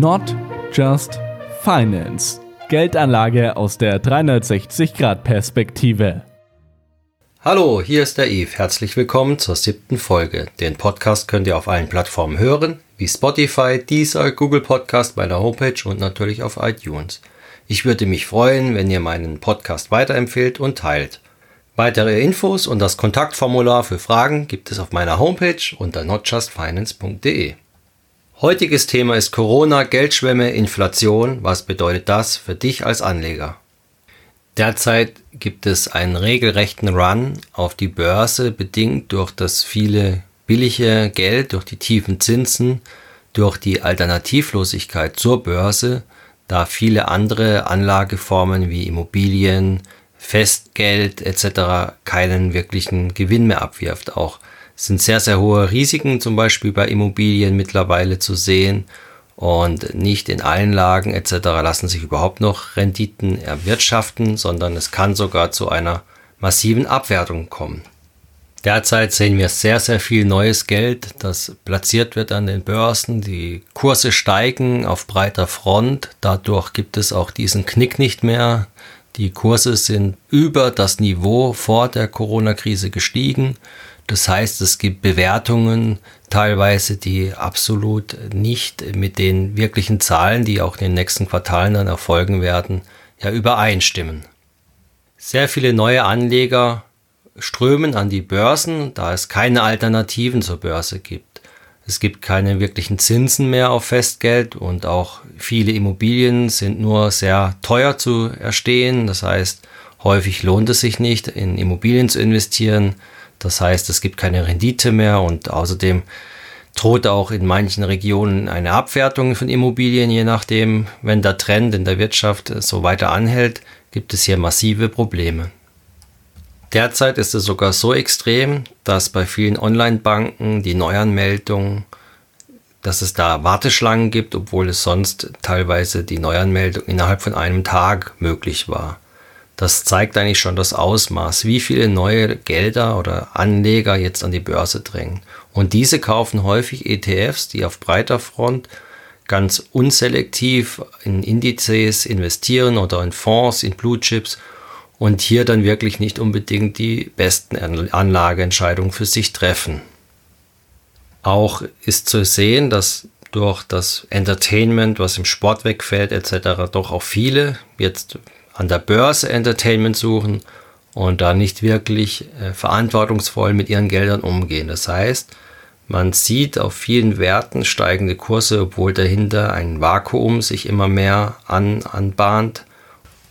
Not Just Finance. Geldanlage aus der 360-Grad-Perspektive. Hallo, hier ist der Yves. Herzlich willkommen zur siebten Folge. Den Podcast könnt ihr auf allen Plattformen hören, wie Spotify, Deezer, Google Podcast, meiner Homepage und natürlich auf iTunes. Ich würde mich freuen, wenn ihr meinen Podcast weiterempfehlt und teilt. Weitere Infos und das Kontaktformular für Fragen gibt es auf meiner Homepage unter notjustfinance.de. Heutiges Thema ist Corona, Geldschwemme, Inflation. Was bedeutet das für dich als Anleger? Derzeit gibt es einen regelrechten Run auf die Börse, bedingt durch das viele billige Geld, durch die tiefen Zinsen, durch die Alternativlosigkeit zur Börse, da viele andere Anlageformen wie Immobilien, Festgeld etc. keinen wirklichen Gewinn mehr abwirft. Auch sind sehr, sehr hohe Risiken zum Beispiel bei Immobilien mittlerweile zu sehen und nicht in allen Lagen etc. lassen sich überhaupt noch Renditen erwirtschaften, sondern es kann sogar zu einer massiven Abwertung kommen. Derzeit sehen wir sehr, sehr viel neues Geld, das platziert wird an den Börsen. Die Kurse steigen auf breiter Front. Dadurch gibt es auch diesen Knick nicht mehr. Die Kurse sind über das Niveau vor der Corona-Krise gestiegen. Das heißt, es gibt Bewertungen teilweise, die absolut nicht mit den wirklichen Zahlen, die auch in den nächsten Quartalen dann erfolgen werden, ja übereinstimmen. Sehr viele neue Anleger strömen an die Börsen, da es keine Alternativen zur Börse gibt. Es gibt keine wirklichen Zinsen mehr auf Festgeld und auch viele Immobilien sind nur sehr teuer zu erstehen. Das heißt, häufig lohnt es sich nicht, in Immobilien zu investieren. Das heißt, es gibt keine Rendite mehr und außerdem droht auch in manchen Regionen eine Abwertung von Immobilien, je nachdem, wenn der Trend in der Wirtschaft so weiter anhält, gibt es hier massive Probleme. Derzeit ist es sogar so extrem, dass bei vielen Online-Banken die Neuanmeldung, dass es da Warteschlangen gibt, obwohl es sonst teilweise die Neuanmeldung innerhalb von einem Tag möglich war. Das zeigt eigentlich schon das Ausmaß, wie viele neue Gelder oder Anleger jetzt an die Börse drängen. Und diese kaufen häufig ETFs, die auf breiter Front ganz unselektiv in Indizes investieren oder in Fonds, in Blue Chips und hier dann wirklich nicht unbedingt die besten Anlageentscheidungen für sich treffen. Auch ist zu sehen, dass durch das Entertainment, was im Sport wegfällt etc., doch auch viele jetzt an der Börse Entertainment suchen und da nicht wirklich äh, verantwortungsvoll mit ihren Geldern umgehen. Das heißt, man sieht auf vielen Werten steigende Kurse, obwohl dahinter ein Vakuum sich immer mehr an, anbahnt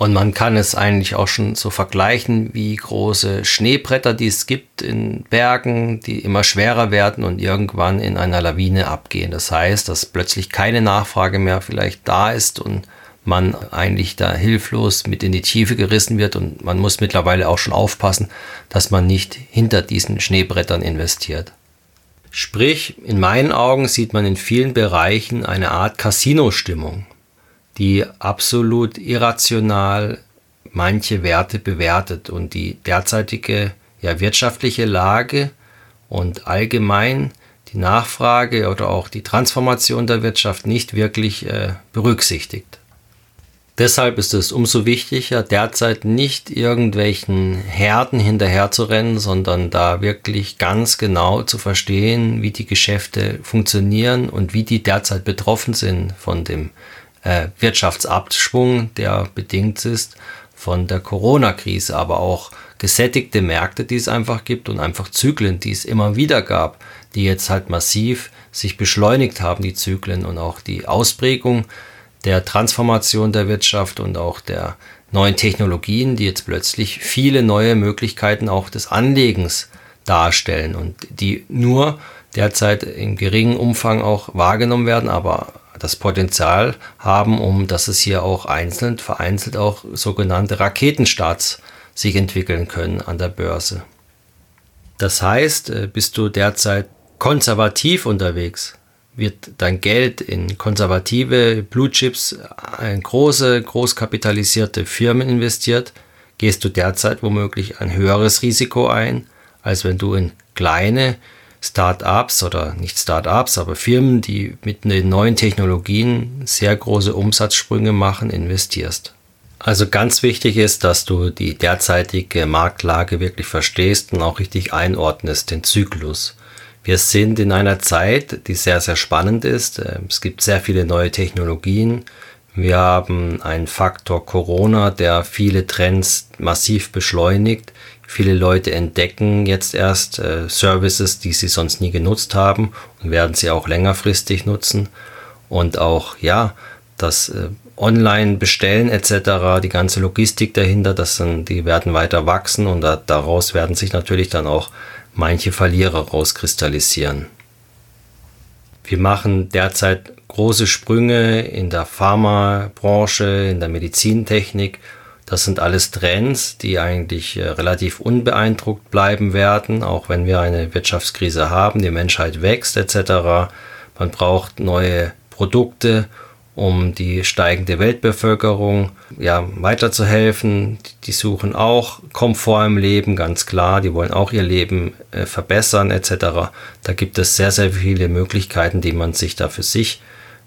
und man kann es eigentlich auch schon so vergleichen wie große Schneebretter, die es gibt in Bergen, die immer schwerer werden und irgendwann in einer Lawine abgehen. Das heißt, dass plötzlich keine Nachfrage mehr vielleicht da ist und man eigentlich da hilflos mit in die Tiefe gerissen wird und man muss mittlerweile auch schon aufpassen, dass man nicht hinter diesen Schneebrettern investiert. Sprich, in meinen Augen sieht man in vielen Bereichen eine Art Casino-Stimmung die absolut irrational manche Werte bewertet und die derzeitige ja, wirtschaftliche Lage und allgemein die Nachfrage oder auch die Transformation der Wirtschaft nicht wirklich äh, berücksichtigt. Deshalb ist es umso wichtiger, derzeit nicht irgendwelchen Herden hinterherzurennen, sondern da wirklich ganz genau zu verstehen, wie die Geschäfte funktionieren und wie die derzeit betroffen sind von dem äh, Wirtschaftsabschwung, der bedingt ist von der Corona-Krise, aber auch gesättigte Märkte, die es einfach gibt und einfach Zyklen, die es immer wieder gab, die jetzt halt massiv sich beschleunigt haben, die Zyklen und auch die Ausprägung der Transformation der Wirtschaft und auch der neuen Technologien, die jetzt plötzlich viele neue Möglichkeiten auch des Anlegens darstellen und die nur derzeit in geringem Umfang auch wahrgenommen werden, aber das Potenzial haben, um dass es hier auch einzeln, vereinzelt auch sogenannte Raketenstarts sich entwickeln können an der Börse. Das heißt, äh, bist du derzeit konservativ unterwegs, wird dein Geld in konservative Blue Chips, in große, großkapitalisierte Firmen investiert, gehst du derzeit womöglich ein höheres Risiko ein, als wenn du in kleine, Start-ups oder nicht Start-ups, aber Firmen, die mit den neuen Technologien sehr große Umsatzsprünge machen, investierst. Also ganz wichtig ist, dass du die derzeitige Marktlage wirklich verstehst und auch richtig einordnest, den Zyklus. Wir sind in einer Zeit, die sehr, sehr spannend ist. Es gibt sehr viele neue Technologien. Wir haben einen Faktor Corona, der viele Trends massiv beschleunigt. Viele Leute entdecken jetzt erst äh, Services, die sie sonst nie genutzt haben und werden sie auch längerfristig nutzen. Und auch, ja, das äh, Online-Bestellen etc., die ganze Logistik dahinter, das sind, die werden weiter wachsen und da, daraus werden sich natürlich dann auch manche Verlierer rauskristallisieren. Wir machen derzeit große Sprünge in der Pharmabranche, in der Medizintechnik das sind alles Trends, die eigentlich äh, relativ unbeeindruckt bleiben werden, auch wenn wir eine Wirtschaftskrise haben, die Menschheit wächst etc. Man braucht neue Produkte, um die steigende Weltbevölkerung ja, weiterzuhelfen. Die suchen auch Komfort im Leben, ganz klar. Die wollen auch ihr Leben äh, verbessern etc. Da gibt es sehr, sehr viele Möglichkeiten, die man sich da für sich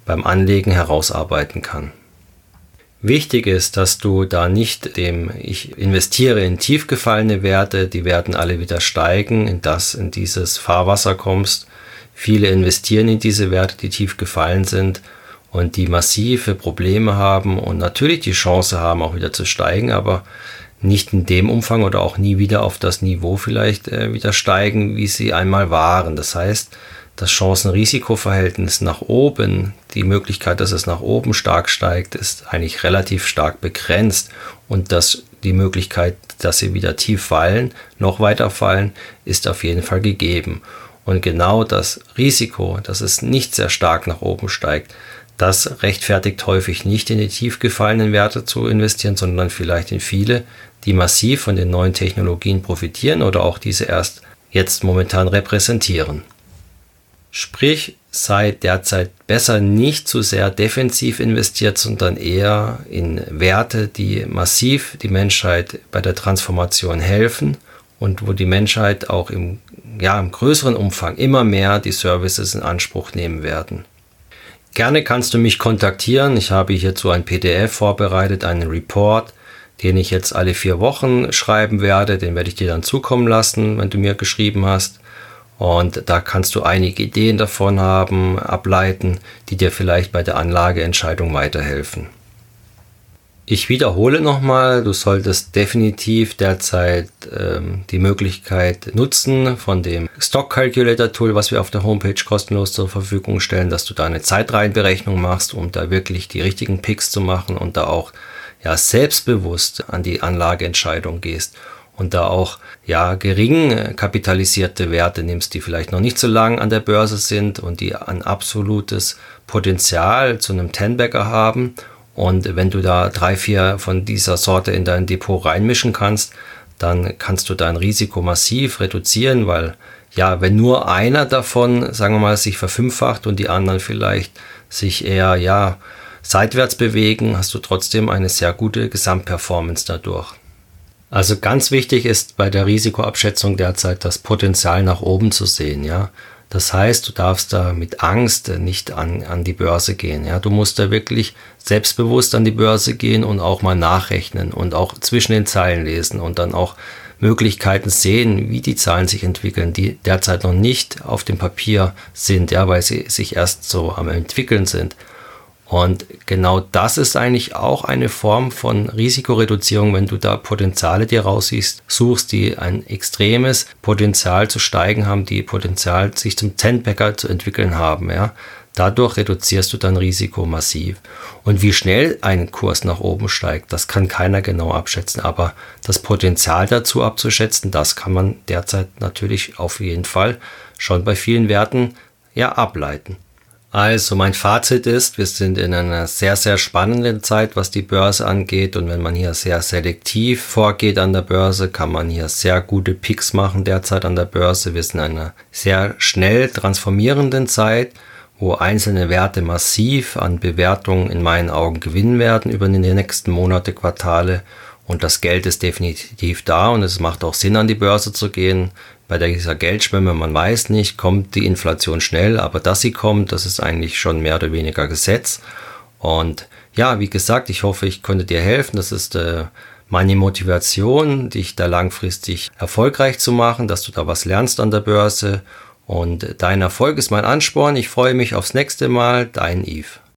beim Anlegen herausarbeiten kann. Wichtig ist, dass du da nicht dem, ich investiere in tief gefallene Werte, die werden alle wieder steigen, in das, in dieses Fahrwasser kommst. Viele investieren in diese Werte, die tief gefallen sind und die massive Probleme haben und natürlich die Chance haben, auch wieder zu steigen, aber nicht in dem Umfang oder auch nie wieder auf das Niveau vielleicht äh, wieder steigen, wie sie einmal waren. Das heißt, das Chancen-Risiko-Verhältnis nach oben, die Möglichkeit, dass es nach oben stark steigt, ist eigentlich relativ stark begrenzt und dass die Möglichkeit, dass sie wieder tief fallen, noch weiter fallen, ist auf jeden Fall gegeben. Und genau das Risiko, dass es nicht sehr stark nach oben steigt, das rechtfertigt häufig nicht in die tief gefallenen Werte zu investieren, sondern vielleicht in viele, die massiv von den neuen Technologien profitieren oder auch diese erst jetzt momentan repräsentieren. Sprich, sei derzeit besser nicht zu sehr defensiv investiert, sondern eher in Werte, die massiv die Menschheit bei der Transformation helfen und wo die Menschheit auch im, ja, im größeren Umfang immer mehr die Services in Anspruch nehmen werden. Gerne kannst du mich kontaktieren. Ich habe hierzu ein PDF vorbereitet, einen Report, den ich jetzt alle vier Wochen schreiben werde. Den werde ich dir dann zukommen lassen, wenn du mir geschrieben hast. Und da kannst du einige Ideen davon haben, ableiten, die dir vielleicht bei der Anlageentscheidung weiterhelfen. Ich wiederhole nochmal, du solltest definitiv derzeit ähm, die Möglichkeit nutzen von dem Stock Calculator Tool, was wir auf der Homepage kostenlos zur Verfügung stellen, dass du da eine Zeitreihenberechnung machst, um da wirklich die richtigen Picks zu machen und da auch ja, selbstbewusst an die Anlageentscheidung gehst und da auch ja gering äh, kapitalisierte Werte nimmst, die vielleicht noch nicht so lang an der Börse sind und die ein absolutes Potenzial zu einem Tenbagger haben. Und wenn du da drei, vier von dieser Sorte in dein Depot reinmischen kannst, dann kannst du dein Risiko massiv reduzieren, weil ja, wenn nur einer davon, sagen wir mal, sich verfünffacht und die anderen vielleicht sich eher ja seitwärts bewegen, hast du trotzdem eine sehr gute Gesamtperformance dadurch. Also ganz wichtig ist bei der Risikoabschätzung derzeit das Potenzial nach oben zu sehen, ja. Das heißt, du darfst da mit Angst nicht an, an die Börse gehen. Ja? Du musst da wirklich selbstbewusst an die Börse gehen und auch mal nachrechnen und auch zwischen den Zeilen lesen und dann auch Möglichkeiten sehen, wie die Zahlen sich entwickeln, die derzeit noch nicht auf dem Papier sind, ja, weil sie sich erst so am entwickeln sind. Und genau das ist eigentlich auch eine Form von Risikoreduzierung, wenn du da Potenziale dir raussiehst, suchst, die ein extremes Potenzial zu steigen haben, die Potenzial sich zum Ten-Packer zu entwickeln haben, ja. Dadurch reduzierst du dein Risiko massiv. Und wie schnell ein Kurs nach oben steigt, das kann keiner genau abschätzen. Aber das Potenzial dazu abzuschätzen, das kann man derzeit natürlich auf jeden Fall schon bei vielen Werten ja ableiten. Also mein Fazit ist, wir sind in einer sehr, sehr spannenden Zeit, was die Börse angeht. Und wenn man hier sehr selektiv vorgeht an der Börse, kann man hier sehr gute Picks machen derzeit an der Börse. Wir sind in einer sehr schnell transformierenden Zeit, wo einzelne Werte massiv an Bewertungen in meinen Augen gewinnen werden über die nächsten Monate, Quartale. Und das Geld ist definitiv da und es macht auch Sinn, an die Börse zu gehen bei dieser Geldschwemme, man weiß nicht, kommt die Inflation schnell, aber dass sie kommt, das ist eigentlich schon mehr oder weniger Gesetz. Und ja, wie gesagt, ich hoffe, ich konnte dir helfen. Das ist äh, meine Motivation, dich da langfristig erfolgreich zu machen, dass du da was lernst an der Börse. Und dein Erfolg ist mein Ansporn. Ich freue mich aufs nächste Mal. Dein Yves.